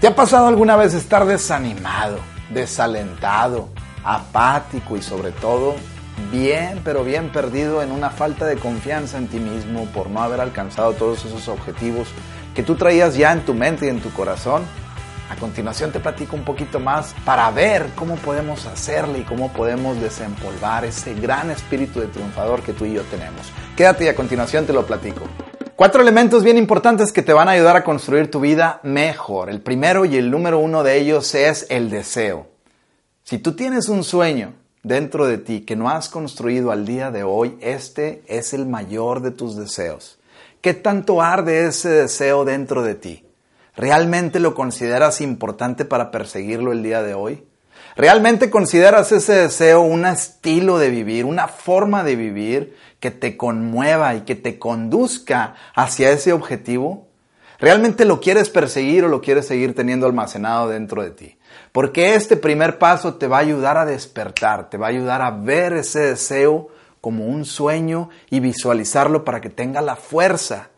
¿Te ha pasado alguna vez estar desanimado, desalentado, apático y sobre todo bien, pero bien perdido en una falta de confianza en ti mismo por no haber alcanzado todos esos objetivos que tú traías ya en tu mente y en tu corazón? A continuación te platico un poquito más para ver cómo podemos hacerle y cómo podemos desempolvar ese gran espíritu de triunfador que tú y yo tenemos. Quédate y a continuación te lo platico. Cuatro elementos bien importantes que te van a ayudar a construir tu vida mejor. El primero y el número uno de ellos es el deseo. Si tú tienes un sueño dentro de ti que no has construido al día de hoy, este es el mayor de tus deseos. ¿Qué tanto arde ese deseo dentro de ti? ¿Realmente lo consideras importante para perseguirlo el día de hoy? ¿Realmente consideras ese deseo un estilo de vivir, una forma de vivir que te conmueva y que te conduzca hacia ese objetivo? ¿Realmente lo quieres perseguir o lo quieres seguir teniendo almacenado dentro de ti? Porque este primer paso te va a ayudar a despertar, te va a ayudar a ver ese deseo como un sueño y visualizarlo para que tenga la fuerza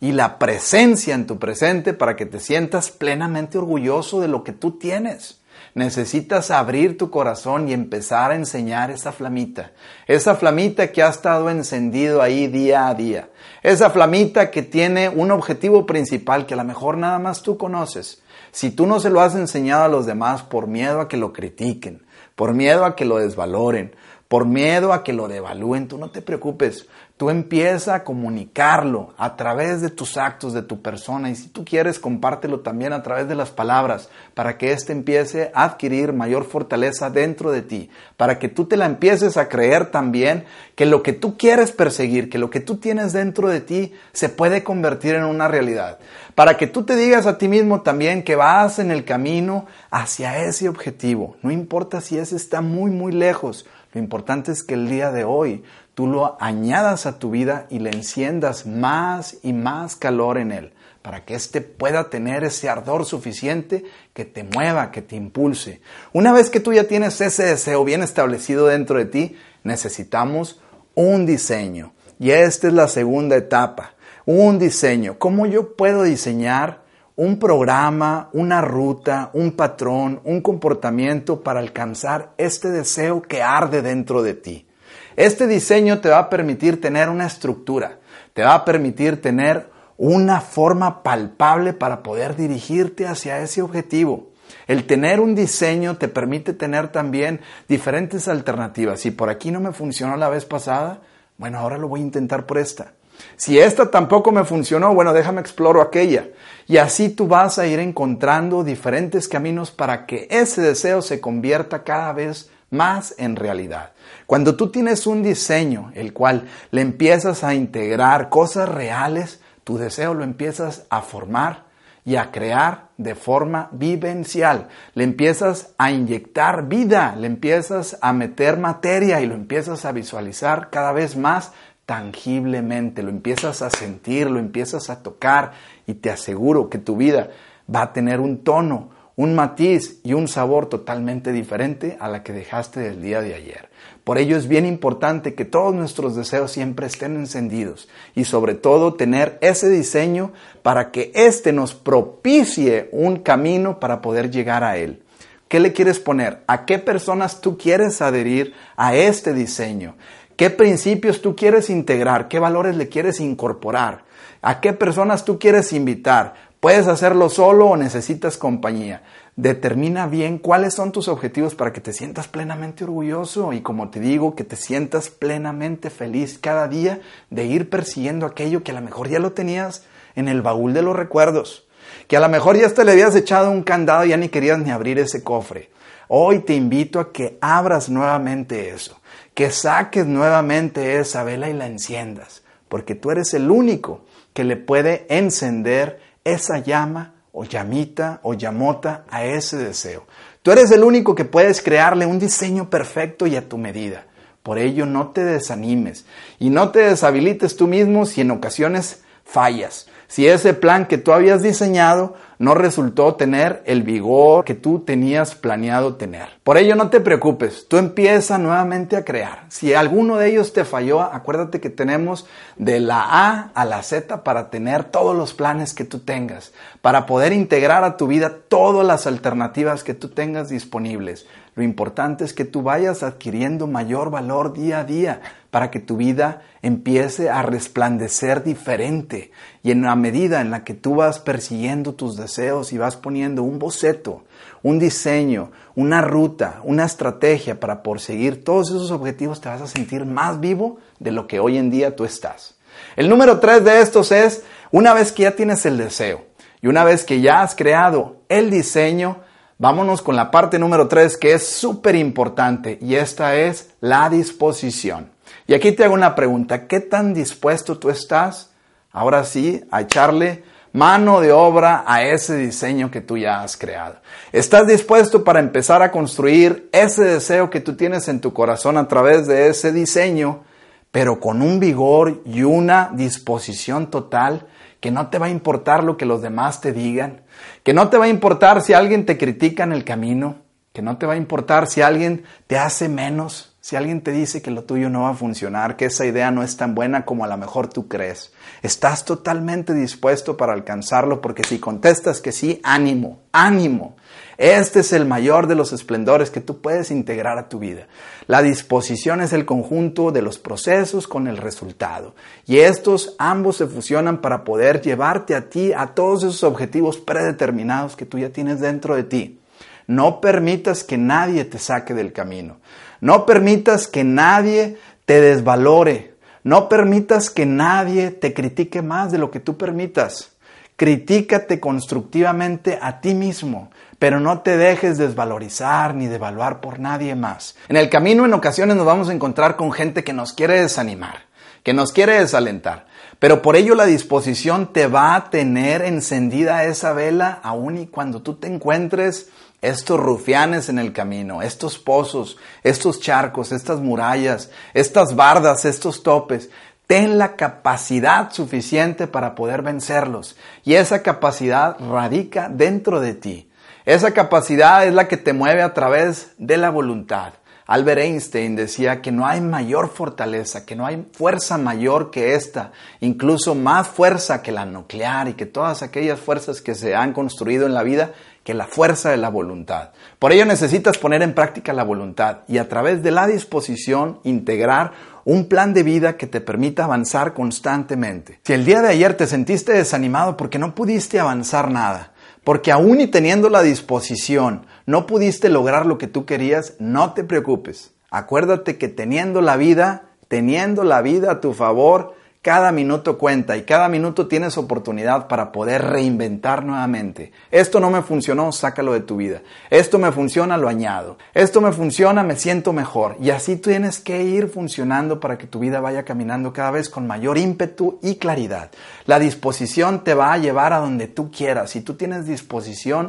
y la presencia en tu presente para que te sientas plenamente orgulloso de lo que tú tienes. Necesitas abrir tu corazón y empezar a enseñar esa flamita. Esa flamita que ha estado encendido ahí día a día. Esa flamita que tiene un objetivo principal que a lo mejor nada más tú conoces. Si tú no se lo has enseñado a los demás por miedo a que lo critiquen, por miedo a que lo desvaloren, por miedo a que lo devalúen, tú no te preocupes. Tú empieza a comunicarlo a través de tus actos, de tu persona, y si tú quieres, compártelo también a través de las palabras, para que éste empiece a adquirir mayor fortaleza dentro de ti, para que tú te la empieces a creer también que lo que tú quieres perseguir, que lo que tú tienes dentro de ti, se puede convertir en una realidad, para que tú te digas a ti mismo también que vas en el camino hacia ese objetivo, no importa si ese está muy, muy lejos, lo importante es que el día de hoy tú lo añadas a tu vida y le enciendas más y más calor en él, para que éste pueda tener ese ardor suficiente que te mueva, que te impulse. Una vez que tú ya tienes ese deseo bien establecido dentro de ti, necesitamos un diseño. Y esta es la segunda etapa, un diseño. ¿Cómo yo puedo diseñar un programa, una ruta, un patrón, un comportamiento para alcanzar este deseo que arde dentro de ti? Este diseño te va a permitir tener una estructura, te va a permitir tener una forma palpable para poder dirigirte hacia ese objetivo. El tener un diseño te permite tener también diferentes alternativas. Si por aquí no me funcionó la vez pasada, bueno, ahora lo voy a intentar por esta. Si esta tampoco me funcionó, bueno, déjame exploro aquella. Y así tú vas a ir encontrando diferentes caminos para que ese deseo se convierta cada vez más en realidad. Cuando tú tienes un diseño, el cual le empiezas a integrar cosas reales, tu deseo lo empiezas a formar y a crear de forma vivencial. Le empiezas a inyectar vida, le empiezas a meter materia y lo empiezas a visualizar cada vez más tangiblemente, lo empiezas a sentir, lo empiezas a tocar y te aseguro que tu vida va a tener un tono, un matiz y un sabor totalmente diferente a la que dejaste del día de ayer. Por ello es bien importante que todos nuestros deseos siempre estén encendidos y sobre todo tener ese diseño para que éste nos propicie un camino para poder llegar a él. ¿Qué le quieres poner? ¿A qué personas tú quieres adherir a este diseño? ¿Qué principios tú quieres integrar? ¿Qué valores le quieres incorporar? ¿A qué personas tú quieres invitar? ¿Puedes hacerlo solo o necesitas compañía? Determina bien cuáles son tus objetivos para que te sientas plenamente orgulloso y como te digo, que te sientas plenamente feliz cada día de ir persiguiendo aquello que a lo mejor ya lo tenías en el baúl de los recuerdos, que a lo mejor ya te le habías echado un candado y ya ni querías ni abrir ese cofre. Hoy te invito a que abras nuevamente eso, que saques nuevamente esa vela y la enciendas, porque tú eres el único que le puede encender esa llama o llamita o llamota a ese deseo. Tú eres el único que puedes crearle un diseño perfecto y a tu medida. Por ello no te desanimes y no te deshabilites tú mismo si en ocasiones fallas. Si ese plan que tú habías diseñado no resultó tener el vigor que tú tenías planeado tener. Por ello no te preocupes, tú empieza nuevamente a crear. Si alguno de ellos te falló, acuérdate que tenemos de la A a la Z para tener todos los planes que tú tengas, para poder integrar a tu vida todas las alternativas que tú tengas disponibles. Lo importante es que tú vayas adquiriendo mayor valor día a día para que tu vida empiece a resplandecer diferente. Y en la medida en la que tú vas persiguiendo tus deseos y vas poniendo un boceto, un diseño, una ruta, una estrategia para perseguir todos esos objetivos, te vas a sentir más vivo de lo que hoy en día tú estás. El número tres de estos es, una vez que ya tienes el deseo y una vez que ya has creado el diseño, Vámonos con la parte número 3 que es súper importante y esta es la disposición. Y aquí te hago una pregunta, ¿qué tan dispuesto tú estás ahora sí a echarle mano de obra a ese diseño que tú ya has creado? ¿Estás dispuesto para empezar a construir ese deseo que tú tienes en tu corazón a través de ese diseño, pero con un vigor y una disposición total que no te va a importar lo que los demás te digan? que no te va a importar si alguien te critica en el camino, que no te va a importar si alguien te hace menos, si alguien te dice que lo tuyo no va a funcionar, que esa idea no es tan buena como a lo mejor tú crees. Estás totalmente dispuesto para alcanzarlo porque si contestas que sí, ánimo, ánimo. Este es el mayor de los esplendores que tú puedes integrar a tu vida. La disposición es el conjunto de los procesos con el resultado. Y estos ambos se fusionan para poder llevarte a ti a todos esos objetivos predeterminados que tú ya tienes dentro de ti. No permitas que nadie te saque del camino. No permitas que nadie te desvalore. No permitas que nadie te critique más de lo que tú permitas. Critícate constructivamente a ti mismo pero no te dejes desvalorizar ni devaluar por nadie más. En el camino en ocasiones nos vamos a encontrar con gente que nos quiere desanimar, que nos quiere desalentar, pero por ello la disposición te va a tener encendida esa vela aun y cuando tú te encuentres estos rufianes en el camino, estos pozos, estos charcos, estas murallas, estas bardas, estos topes. Ten la capacidad suficiente para poder vencerlos y esa capacidad radica dentro de ti. Esa capacidad es la que te mueve a través de la voluntad. Albert Einstein decía que no hay mayor fortaleza, que no hay fuerza mayor que esta, incluso más fuerza que la nuclear y que todas aquellas fuerzas que se han construido en la vida, que la fuerza de la voluntad. Por ello necesitas poner en práctica la voluntad y a través de la disposición integrar un plan de vida que te permita avanzar constantemente. Si el día de ayer te sentiste desanimado porque no pudiste avanzar nada, porque aún y teniendo la disposición no pudiste lograr lo que tú querías, no te preocupes. Acuérdate que teniendo la vida, teniendo la vida a tu favor, cada minuto cuenta y cada minuto tienes oportunidad para poder reinventar nuevamente. Esto no me funcionó, sácalo de tu vida. Esto me funciona, lo añado. Esto me funciona, me siento mejor. Y así tienes que ir funcionando para que tu vida vaya caminando cada vez con mayor ímpetu y claridad. La disposición te va a llevar a donde tú quieras. Si tú tienes disposición,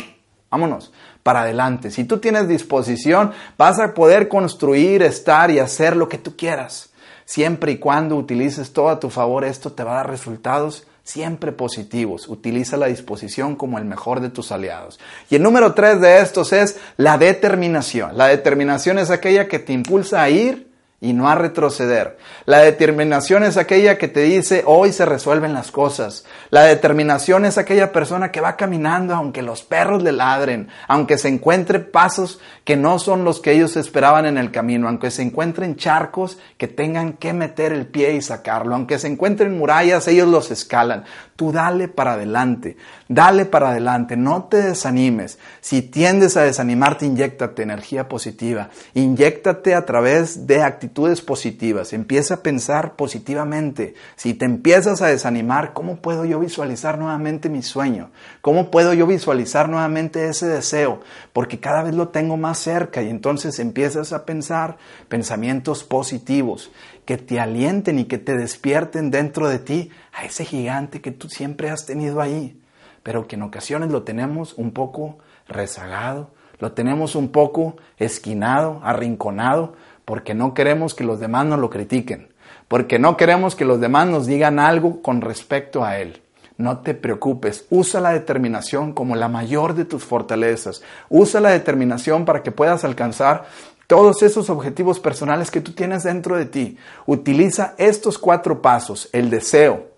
vámonos para adelante. Si tú tienes disposición, vas a poder construir, estar y hacer lo que tú quieras. Siempre y cuando utilices todo a tu favor, esto te va a dar resultados siempre positivos. Utiliza la disposición como el mejor de tus aliados. Y el número tres de estos es la determinación. La determinación es aquella que te impulsa a ir y no a retroceder. La determinación es aquella que te dice hoy se resuelven las cosas. La determinación es aquella persona que va caminando aunque los perros le ladren, aunque se encuentre pasos que no son los que ellos esperaban en el camino, aunque se encuentren charcos que tengan que meter el pie y sacarlo, aunque se encuentren murallas, ellos los escalan. Tú dale para adelante, dale para adelante, no te desanimes. Si tiendes a desanimarte, inyectate energía positiva, inyectate a través de actitudes positivas, empieza a pensar positivamente. Si te empiezas a desanimar, ¿cómo puedo yo visualizar nuevamente mi sueño? ¿Cómo puedo yo visualizar nuevamente ese deseo? Porque cada vez lo tengo más cerca y entonces empiezas a pensar pensamientos positivos que te alienten y que te despierten dentro de ti a ese gigante que tú siempre has tenido ahí. pero que en ocasiones lo tenemos un poco rezagado, lo tenemos un poco esquinado, arrinconado, porque no queremos que los demás nos lo critiquen, porque no queremos que los demás nos digan algo con respecto a él. No te preocupes, usa la determinación como la mayor de tus fortalezas. Usa la determinación para que puedas alcanzar todos esos objetivos personales que tú tienes dentro de ti. Utiliza estos cuatro pasos, el deseo,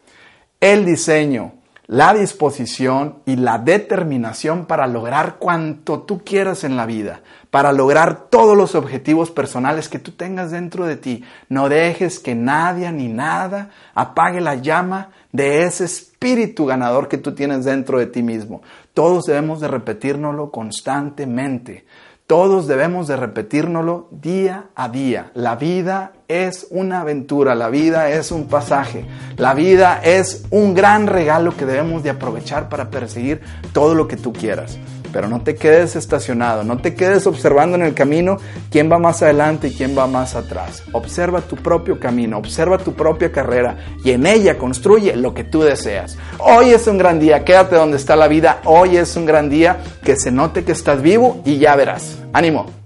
el diseño, la disposición y la determinación para lograr cuanto tú quieras en la vida, para lograr todos los objetivos personales que tú tengas dentro de ti. No dejes que nadie ni nada apague la llama de ese espíritu ganador que tú tienes dentro de ti mismo. Todos debemos de repetírnoslo constantemente. Todos debemos de repetírnoslo día a día. La vida es una aventura, la vida es un pasaje, la vida es un gran regalo que debemos de aprovechar para perseguir todo lo que tú quieras. Pero no te quedes estacionado, no te quedes observando en el camino quién va más adelante y quién va más atrás. Observa tu propio camino, observa tu propia carrera y en ella construye lo que tú deseas. Hoy es un gran día, quédate donde está la vida, hoy es un gran día, que se note que estás vivo y ya verás. Ánimo.